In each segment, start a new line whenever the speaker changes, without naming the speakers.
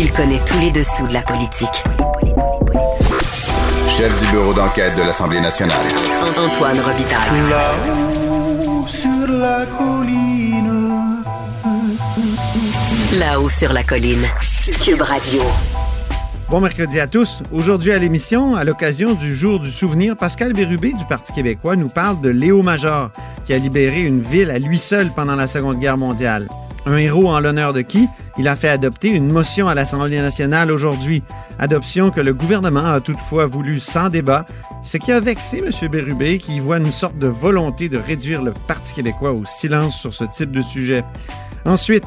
Il connaît tous les dessous de la politique.
Chef du bureau d'enquête de l'Assemblée nationale.
Antoine Robitaille.
Là-haut sur la colline.
Là-haut sur la colline. Cube Radio.
Bon mercredi à tous. Aujourd'hui à l'émission, à l'occasion du jour du souvenir, Pascal Bérubé du Parti québécois nous parle de Léo Major, qui a libéré une ville à lui seul pendant la Seconde Guerre mondiale. Un héros en l'honneur de qui il a fait adopter une motion à l'Assemblée nationale aujourd'hui. Adoption que le gouvernement a toutefois voulu sans débat, ce qui a vexé M. Bérubé, qui y voit une sorte de volonté de réduire le Parti québécois au silence sur ce type de sujet. Ensuite,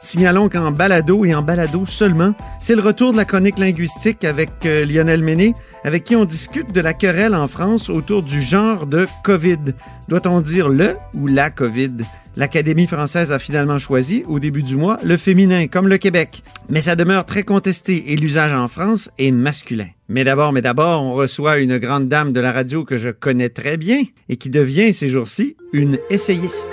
Signalons qu'en balado et en balado seulement, c'est le retour de la chronique linguistique avec euh, Lionel Méné, avec qui on discute de la querelle en France autour du genre de COVID. Doit-on dire le ou la COVID? L'Académie française a finalement choisi, au début du mois, le féminin, comme le Québec. Mais ça demeure très contesté et l'usage en France est masculin. Mais d'abord, mais d'abord, on reçoit une grande dame de la radio que je connais très bien et qui devient ces jours-ci une essayiste.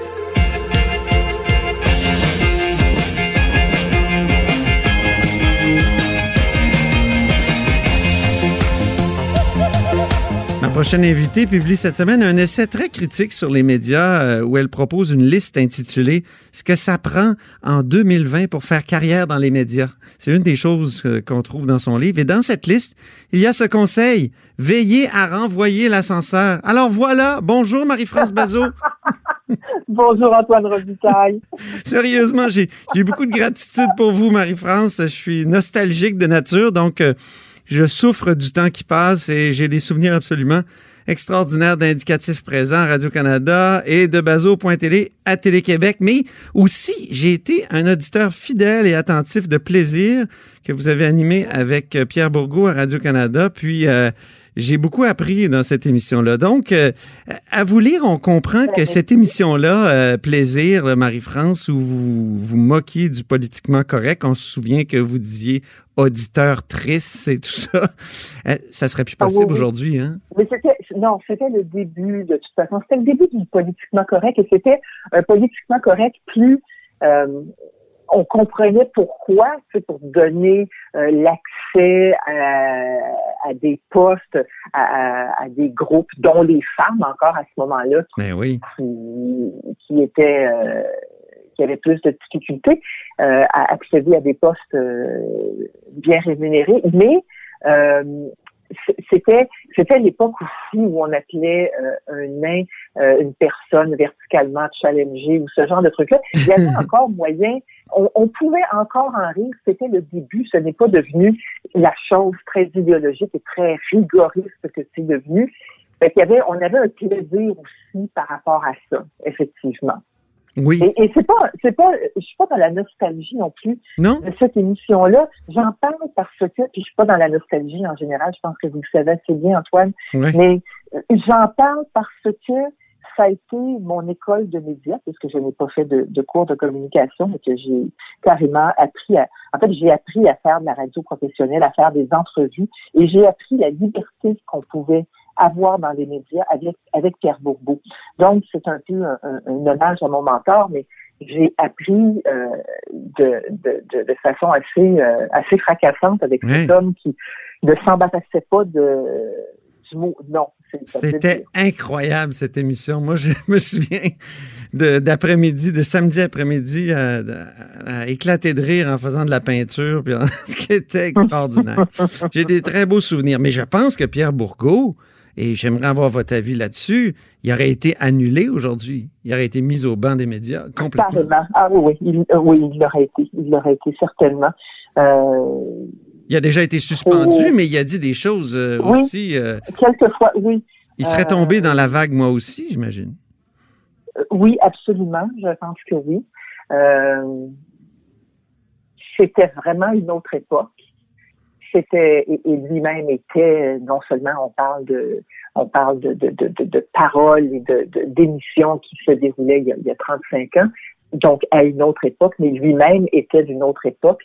Prochaine invitée publie cette semaine un essai très critique sur les médias euh, où elle propose une liste intitulée Ce que ça prend en 2020 pour faire carrière dans les médias. C'est une des choses euh, qu'on trouve dans son livre. Et dans cette liste, il y a ce conseil veillez à renvoyer l'ascenseur. Alors voilà, bonjour Marie-France Bazot.
Bonjour Antoine Robitaille.
Sérieusement, j'ai j'ai beaucoup de gratitude pour vous, Marie-France. Je suis nostalgique de nature, donc euh, je souffre du temps qui passe et j'ai des souvenirs absolument extraordinaires d'indicatifs présents à Radio-Canada et de Bazo.télé à Télé-Québec. Mais aussi, j'ai été un auditeur fidèle et attentif de plaisir que vous avez animé avec Pierre Bourgault à Radio-Canada. Puis, euh, j'ai beaucoup appris dans cette émission-là. Donc, euh, à vous lire, on comprend que cette émission-là, euh, Plaisir, Marie-France, où vous vous moquiez du politiquement correct, on se souvient que vous disiez auditeur triste et tout ça, euh, ça serait plus
Ah oui,
possible
oui.
aujourd'hui, hein?
Mais c'était, non, c'était le début, de toute façon. C'était le début du politiquement correct et c'était un politiquement correct plus, on comprenait pourquoi, c'est pour donner euh, l'accès à, à des postes, à, à- à des groupes, dont les femmes encore à ce moment-là,
Ben oui.
qui, qui étaient euh, qui avaient plus de difficultés euh, à accéder à des postes euh, bien rémunérés, mais euh, c'était c'était l'époque aussi où on appelait euh, un nain euh, une personne verticalement challengée ou ce genre de truc-là. Il y avait encore moyen, on, on pouvait encore en rire. C'était le début. Ce n'est pas devenu la chose très idéologique et très rigoriste que c'est devenu. Fait qu'il y avait, on avait un plaisir aussi par rapport à ça, effectivement.
Oui.
Et, et c'est pas, c'est pas, je suis pas dans la nostalgie non plus
Non?
de cette émission-là. J'en parle parce que, puis je suis pas dans la nostalgie en général. Je pense que vous le savez assez bien, Antoine.
Ouais.
Mais euh, j'en parle parce que ça a été mon école de médias, puisque je n'ai pas fait de, de cours de communication, mais que j'ai carrément appris à, en fait, j'ai appris à faire de la radio professionnelle, à faire des entrevues, et j'ai appris la liberté qu'on pouvait avoir dans les médias avec, avec Pierre Bourbeau. Donc, c'est un peu un, un- un hommage à mon mentor, mais j'ai appris euh, de, de, de, de façon assez, euh, assez fracassante avec
Ouais.
cet homme qui ne s'embarrassait pas de, du mot non.
C'était incroyable cette émission. Moi, je me souviens de- d'après-midi, de, samedi après-midi, à, à éclater de rire en faisant de la peinture, puis ce qui était extraordinaire. J'ai des très beaux souvenirs. Mais je pense que Pierre Bourgault, et j'aimerais avoir votre avis là-dessus, il aurait été annulé aujourd'hui. Il aurait été mis au banc des médias complètement.
Carrément. Ah oui, oui, il, euh, oui, il l'aurait été. Il l'aurait été certainement. Euh,
Il a déjà été suspendu, mais il a dit des choses euh,
Oui.
aussi. euh,
quelquefois, oui.
il serait
Euh,
tombé dans la vague, moi aussi, j'imagine.
Euh, Oui, absolument. Je pense que oui. Euh, c'était vraiment une autre époque. C'était et, et lui-même était non seulement on parle de on parle de, de, de, de paroles et de, d'émissions qui se déroulaient il y, a, il y a 35 ans, donc à une autre époque, mais lui-même était d'une autre époque.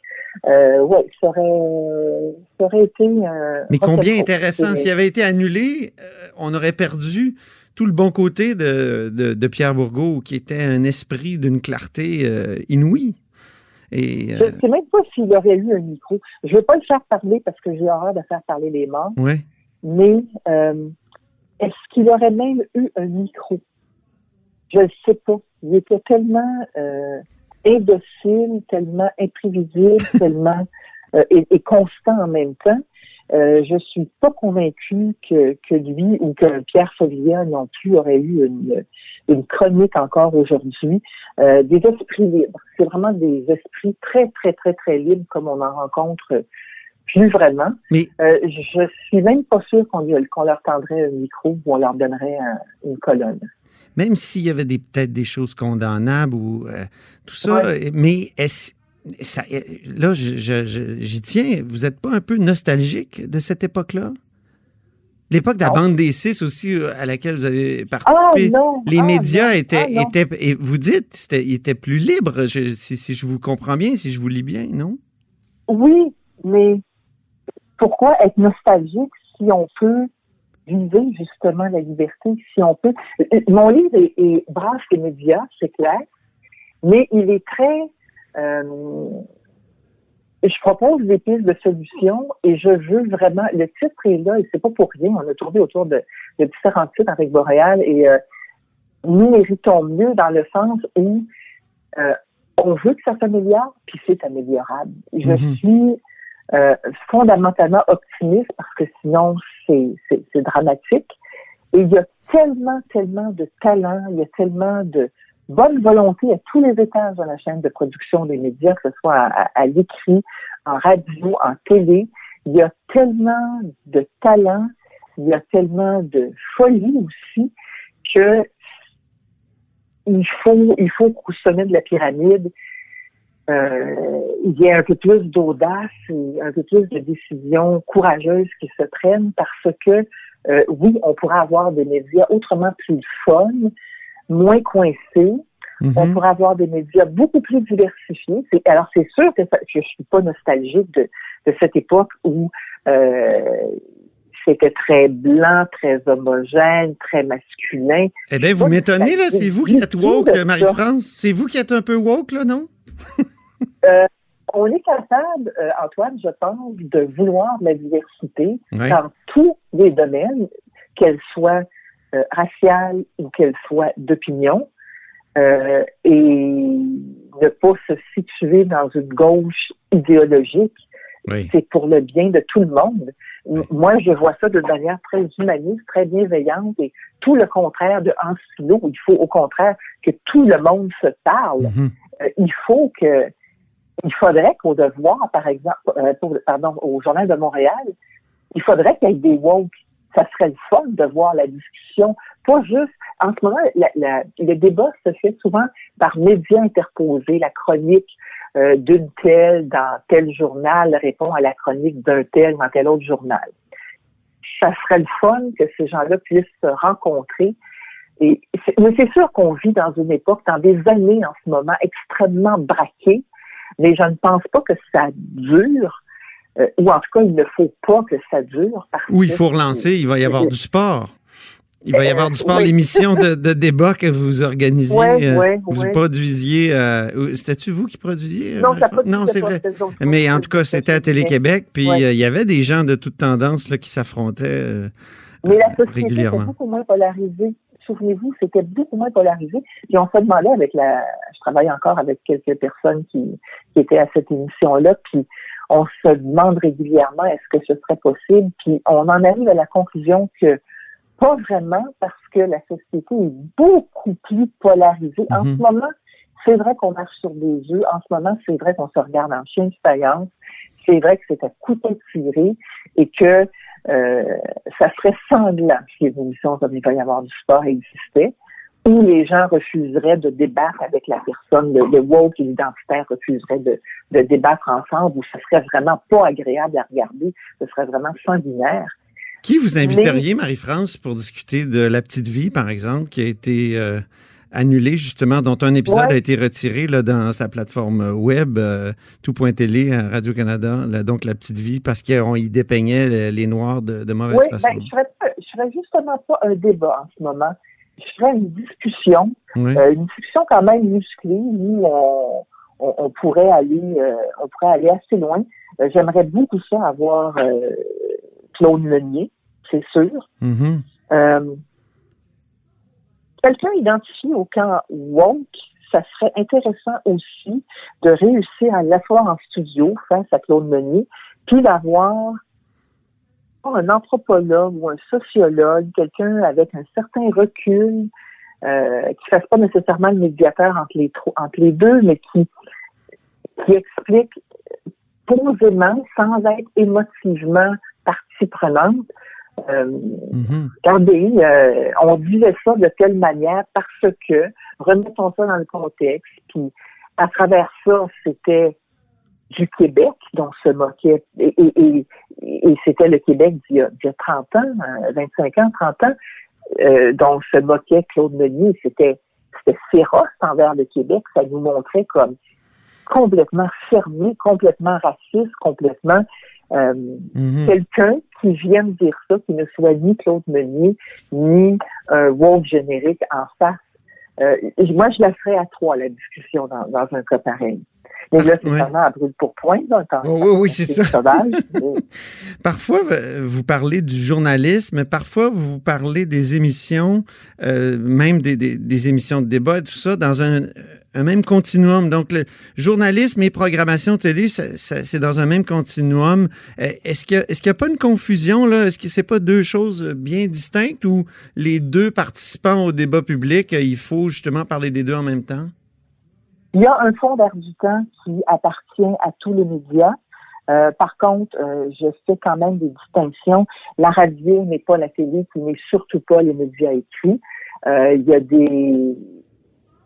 Euh, ouais, ça aurait, ça aurait été. Euh,
mais combien intéressant. S'il avait été annulé, euh, on aurait perdu tout le bon côté de, de, de Pierre Bourgault, qui était un esprit d'une clarté euh, inouïe. Et,
Je ne sais même pas s'il aurait eu un micro. Je ne veux pas le faire parler parce que j'ai horreur de faire parler les morts,
ouais.
mais euh, est-ce qu'il aurait même eu un micro? Je ne sais pas. Il était tellement euh, indocile, tellement imprévisible, tellement euh, et, et constant en même temps. Euh, je suis pas convaincue que, que lui ou que Pierre Follier non plus aurait eu une, une chronique encore aujourd'hui. Euh, des esprits libres. C'est vraiment des esprits très, très, très, très libres comme on en rencontre plus vraiment.
Mais-
Euh, je suis même pas sûre qu'on qu'on leur tendrait un micro ou on leur donnerait un- une colonne.
Même s'il y avait peut-être des choses condamnables ou euh, tout ça, mais est-ce- ça, euh, là, j'y tiens. Vous n'êtes pas un peu nostalgique de cette époque-là? L'époque de la bande des six aussi, euh, à laquelle vous avez
Ah
participé. les
ah,
médias
non,
étaient,
ah, non.
étaient, et vous dites, c'était, ils étaient plus libres, je- si, si je vous comprends bien, si je vous lis bien, non?
Oui, mais pourquoi être nostalgique si on peut viser justement la liberté, si on peut? Euh, Mon livre est, est les médias, c'est clair, mais il est très. Euh, je propose des pistes de solutions et je veux vraiment. Le titre est là et c'est pas pour rien. On a tourné autour de, de différents titres avec Boréal et euh, nous méritons mieux dans le sens où euh, on veut que ça s'améliore, puis c'est améliorable. Je
Mhm.
suis euh, fondamentalement optimiste parce que sinon c'est dramatique. Et il y a tellement, tellement de talent, il y a tellement de bonne volonté à tous les étages de la chaîne de production des médias, que ce soit à, l'écrit, en radio, en télé. Il y a tellement de talent, il y a tellement de folie aussi que il faut, il faut qu'au sommet de la pyramide, euh, il y ait un peu plus d'audace un peu plus de décisions courageuses qui se prennent parce que, euh, oui, on pourrait avoir des médias autrement plus fun, moins coincés. On
Mhm.
pourrait avoir des médias beaucoup plus diversifiés. Alors, c'est sûr que, ça- que je suis pas nostalgique de, de cette époque où euh, c'était très blanc, très homogène, très masculin.
Eh bien, vous m'étonnez, là, c'est vous qui êtes woke,
ça.
Marie-France. C'est vous qui êtes un peu woke, là, non?
Euh, on est capable, euh, Antoine, je pense, de vouloir la diversité dans tous les domaines, qu'elle soit euh, raciale ou qu'elle soit d'opinion, euh, et ne pas se situer dans une gauche idéologique.
Oui.
C'est pour le bien de tout le monde. Moi, je vois ça de manière très humaniste, très bienveillante et tout le contraire de en silo. Il faut au contraire que tout le monde se parle.
Mhm.
Euh, il faut que il faudrait qu'au devoir, par exemple, euh, pour- pardon, au Journal de Montréal, il faudrait qu'il y ait des woke. Ça serait le fun de voir la discussion. Pas juste, en ce moment, la- la- le débat se fait souvent par médias interposés. La chronique euh, d'une telle dans tel journal répond à la chronique d'un tel dans tel autre journal. Ça serait le fun que ces gens-là puissent se rencontrer. Et mais c'est sûr qu'on vit dans une époque, dans des années en ce moment, extrêmement braquées, mais je ne pense pas que ça dure, euh, ou en tout cas, il ne faut pas que ça dure. Parce
Ou il faut relancer, il va y avoir du sport. Il va y
Euh,
avoir du sport,
oui.
l'émission de, de débat que vous organisiez.
Ouais,
euh, vous produisiez. euh, C'était-tu vous qui produisiez? euh,
Non, ça
non c'est vrai. Mais en tout cas, c'était à Télé-Québec, puis euh, il y avait des gens de toute tendance là, qui s'affrontaient euh,
Mais la
euh,
société était beaucoup moins polarisée. Souvenez-vous, c'était beaucoup moins polarisé. Puis on se demandait avec la, je travaille encore avec quelques personnes qui, qui étaient à cette émission-là, puis on se demande régulièrement est-ce que ce serait possible, puis on en arrive à la conclusion que pas vraiment parce que la société est beaucoup plus polarisée. En
Mhm.
ce moment, c'est vrai qu'on marche sur des œufs. En ce moment, c'est vrai qu'on se regarde en chien de faïence. C'est vrai que c'est à couteau tiré et que euh, ça serait sanglant si les émissions comme il va y avoir du sport existaient. Où les gens refuseraient de débattre avec la personne, le, le woke et l'identitaire refuseraient de, de débattre ensemble, où ce serait vraiment pas agréable à regarder, ce serait vraiment sanguinaire.
Qui vous inviteriez, Marie-France, pour discuter de La Petite Vie, par exemple, qui a été euh, annulée, justement, dont un épisode
Ouais.
a été retiré là, dans sa plateforme web, euh, tout.télé, à Radio-Canada, donc La Petite Vie, parce qu'on y dépeignait les, les Noirs de, de mauvaise
Oui,
façon?
ben, je je ferais justement pas un débat en ce moment. Ferais une discussion,
Oui.
euh, une discussion quand même musclée où on, on, on pourrait aller, euh, on pourrait aller assez loin. Euh, J'aimerais beaucoup ça avoir euh, Claude Meunier, c'est sûr.
Mhm.
Euh, Quelqu'un identifié au camp woke, ça serait intéressant aussi de réussir à l'asseoir en studio face à Claude Meunier, puis d'avoir un anthropologue ou un sociologue, quelqu'un avec un certain recul, euh, qui fasse pas nécessairement le médiateur entre les, entre les deux, mais qui, qui explique posément, sans être émotivement partie prenante, euh, regardez, euh, on disait ça de telle manière parce que, remettons ça dans le contexte, puis à travers ça, c'était du Québec dont se moquait, et, et, et, et c'était le Québec d'il y, y a 30 ans, euh, 25 ans, 30 ans, euh, dont se moquait Claude Meunier. C'était, c'était féroce envers le Québec. Ça nous montrait comme complètement fermé, complètement raciste, complètement euh,
Mhm.
quelqu'un qui vienne dire ça, qui ne soit ni Claude Meunier, ni un woke générique en face. Euh, moi, je la ferais à trois, la discussion, dans, dans un cas pareil. Mais là, c'est
Ouais.
vraiment à brûle pour point, là, quand-
Oh,
quand
oui, oui, c'est ça.
le sauvage. Mais-
Parfois, vous parlez du journalisme, parfois, vous parlez des émissions, euh, même des, des- des émissions de débat et tout ça, dans un, un même continuum. Donc, le journalisme et programmation télé, c'est dans un même continuum. Euh, Est-ce qu'il n'y a, est-ce qu'il y a pas une confusion, là? Est-ce que c'est pas deux choses bien distinctes ou les deux participants au débat public, euh, il faut justement parler des deux en même temps?
Il y a un fond d'air du temps qui appartient à tous les médias. Euh, par contre, euh, je fais quand même des distinctions. La radio n'est pas la télé, qui n'est surtout pas les médias écrits. Euh, il y a des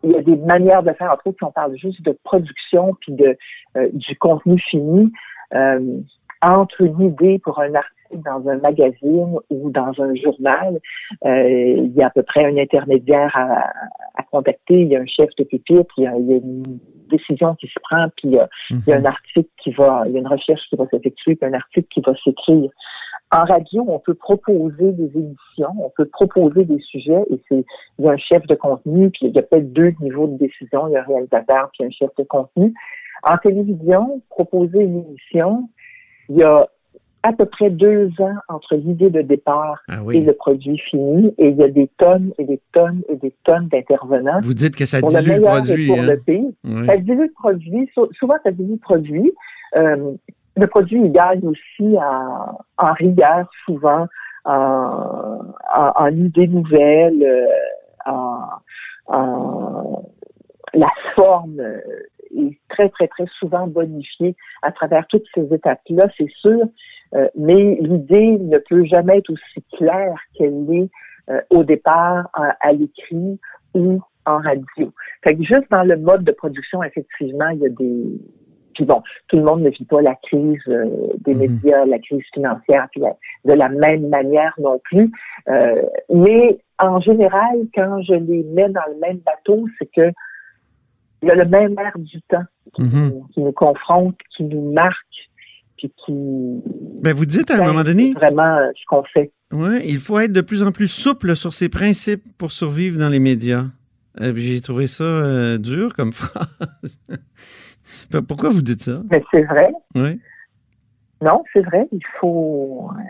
il y a des manières de faire, entre autres, si on parle juste de production puis de euh, du contenu fini. Euh, entre une idée pour un article dans un magazine ou dans un journal, euh, il y a à peu près un intermédiaire à, à contacter, il y a un chef de pupitre, il y a, il y a une décision qui se prend, puis il y a, il y a un article qui va, il y a une recherche qui va s'effectuer, puis un article qui va s'écrire. En radio, on peut proposer des émissions, on peut proposer des sujets, et c'est il y a un chef de contenu, puis il y a peut-être deux niveaux de décision, il y a un réalisateur, puis un chef de contenu. En télévision, proposer une émission, il y a à peu près deux ans entre l'idée de départ
Ah
et le produit fini, et il y a des tonnes et des tonnes et des tonnes d'intervenants.
Vous dites que ça
le
dilue le
meilleur et
produit.
pour
hein?
le.
Oui.
Ça dilue le produit. Sou- Souvent, ça dilue le produit. Euh, le produit, il gagne aussi en, en rigueur, souvent, en, en, en idées nouvelles, euh, en, en- la forme est très, très, très souvent bonifiée à travers toutes ces étapes-là, c'est sûr. Euh, mais l'idée ne peut jamais être aussi claire qu'elle l'est euh, au départ à, à l'écrit ou en radio. Fait que juste dans le mode de production, effectivement, il y a des. Puis bon, tout le monde ne vit pas la crise euh, des
Mhm.
médias, la crise financière, puis la- de la même manière non plus. Euh, mais en général, quand je les mets dans le même bateau, c'est que il y a le même air du temps qui,
Mhm.
qui nous confronte, qui nous marque, puis qui.
Ben, vous dites à un
Ben,
moment donné,
vraiment euh, ce qu'on fait.
Ouais, il faut être de plus en plus souple sur ses principes pour survivre dans les médias. Euh, J'ai trouvé ça euh, dur comme phrase. Pourquoi vous dites ça?
Mais c'est vrai.
Oui.
Non, c'est vrai, il faut euh,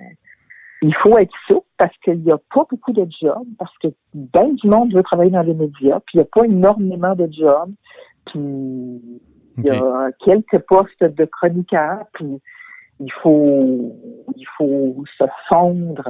il faut être souple parce qu'il n'y a pas beaucoup de jobs, parce que bien du monde veut travailler dans les médias, puis il n'y a pas énormément de jobs, puis il y a quelques postes de chroniqueurs, puis il faut il faut se fondre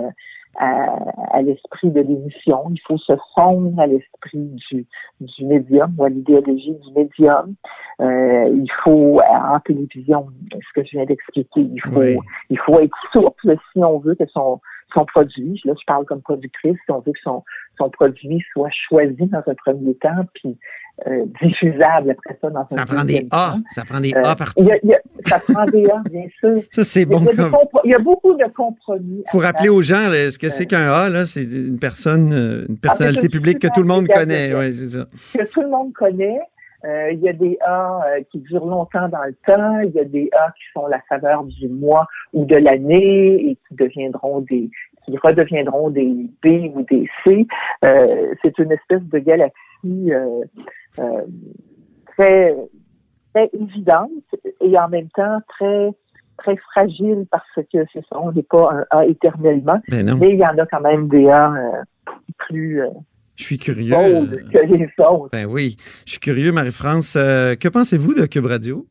à, à l'esprit de l'émission, il faut se fondre à l'esprit du, du médium ou à l'idéologie du médium. Euh, il faut, en télévision, ce que je viens d'expliquer, il faut,
Oui.
il faut être souple si on veut que son, son produit. Là, je parle comme productrice. Si on veut que son, son produit soit choisi dans un premier temps, puis euh, diffusable après ça dans un
Ça prend des A.
temps.
Ça prend des
Euh,
A partout.
il y a- il y a- ça prend des A, bien sûr.
Ça, c'est
Il
bon.
il y
comme-
il y a beaucoup de compromis.
faut
à
rappeler aux gens là, ce que c'est qu'un A, là, c'est une personne, euh, une personnalité
Ah, une
publique que tout le monde connaît. Ouais, c'est ça.
que tout le monde connaît. Euh, il y a des A euh, qui durent longtemps dans le temps. Il y a des A qui sont la saveur du mois ou de l'année et qui deviendront des, qui redeviendront des B ou des C. Euh, c'est une espèce de galaxie euh, euh, très, très évidente et en même temps très très fragile parce que c'est ça, on n'est pas un A éternellement,
Ben non,
mais il y en a quand même des A euh, plus euh,
je suis curieux.
les autres.
Ben oui, je suis curieux, Marie-France. Euh, que pensez-vous de Cube Radio?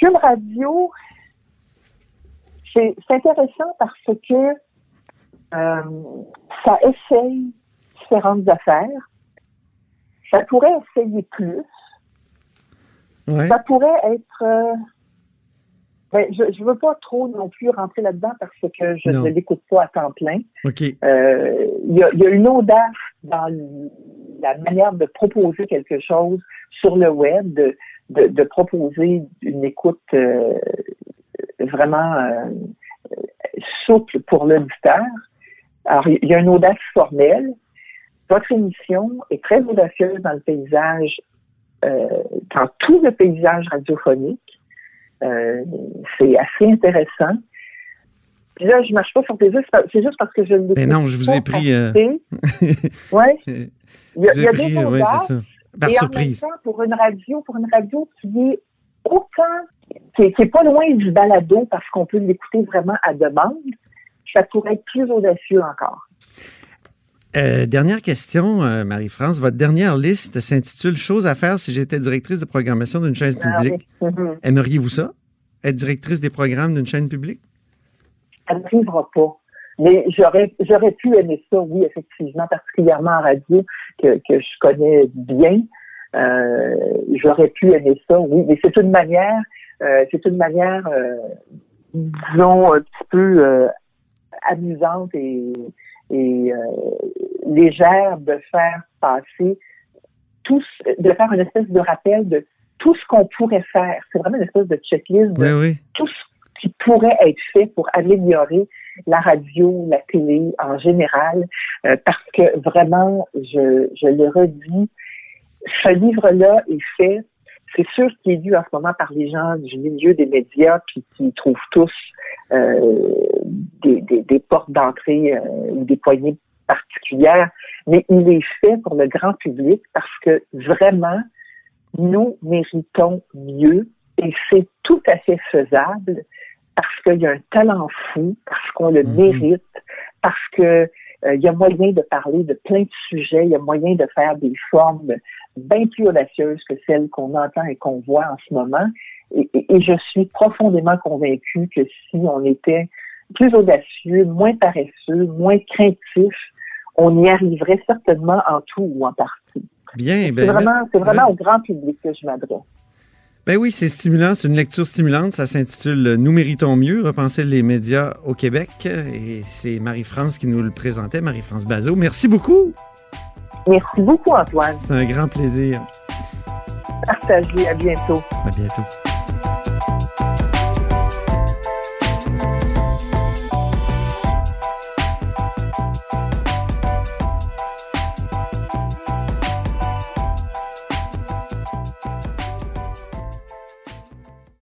Cube Radio, c'est c'est intéressant parce que euh, ça essaye différentes affaires. Ça pourrait essayer plus.
Ouais.
Ça pourrait être. euh, ben, je ne veux pas trop non plus rentrer là-dedans parce que je
Non.
ne l'écoute pas à temps plein.
OK.
Euh, Il y, a, il y a une audace dans la manière de proposer quelque chose sur le web, de, de, de proposer une écoute euh, vraiment euh, souple pour l'auditeur. Alors, il y a une audace formelle. Votre émission est très audacieuse dans le paysage, euh, dans tout le paysage radiophonique. Euh, c'est assez intéressant. Puis là, je marche pas sur tes c'est juste parce que je ne
Ben non, je vous ai pris, euh,
ouais. Il y a, il y a
pris,
des
ouais, ça. Par
et
surprise.
en même temps, pour une radio, pour une radio qui est autant, qui est, qui est pas loin du balado parce qu'on peut l'écouter vraiment à demande, ça pourrait être plus audacieux encore.
Euh, dernière question, euh, Marie-France. Votre dernière liste s'intitule Choses à faire si j'étais directrice de programmation d'une chaîne
Ah
publique.
oui. Mhm.
Aimeriez-vous ça? Être directrice des programmes d'une chaîne publique?
Ça n'arrivera pas. Mais j'aurais, j'aurais pu aimer ça, oui, effectivement, particulièrement en radio, que, que je connais bien. Euh, j'aurais pu aimer ça, oui. Mais c'est une manière, c'est une manière, disons, un petit peu amusante et, et euh, légère de faire passer tout, de faire une espèce de rappel de tout ce qu'on pourrait faire. C'est vraiment une espèce de checklist de
Oui, oui.
tout ce qui pourrait être fait pour améliorer la radio, la télé en général, euh, parce que vraiment, je, je le redis, ce livre-là est fait, c'est sûr qu'il est lu en ce moment par les gens du milieu des médias puis qui trouvent tous euh, des, portes d'entrée euh, ou des poignées particulières, mais il est fait pour le grand public parce que vraiment, nous méritons mieux et c'est tout à fait faisable parce qu'il y a un talent fou, parce qu'on le
Mhm.
mérite, parce que euh, il y a moyen de parler de plein de sujets, il y a moyen de faire des formes bien plus audacieuses que celles qu'on entend et qu'on voit en ce moment. Et, et- et je suis profondément convaincue que si on était plus audacieux, moins paresseux, moins craintif, on y arriverait certainement en tout ou en partie.
Bien,
C'est
ben,
vraiment, c'est vraiment au grand public que je m'adresse.
ben oui, c'est stimulant. C'est une lecture stimulante. Ça s'intitule Nous méritons mieux, repenser les médias au Québec. Et c'est Marie-France qui nous le présentait, Marie-France Bazot. Merci beaucoup.
Merci beaucoup, Antoine.
C'est un grand plaisir.
Partagez. À bientôt.
À bientôt.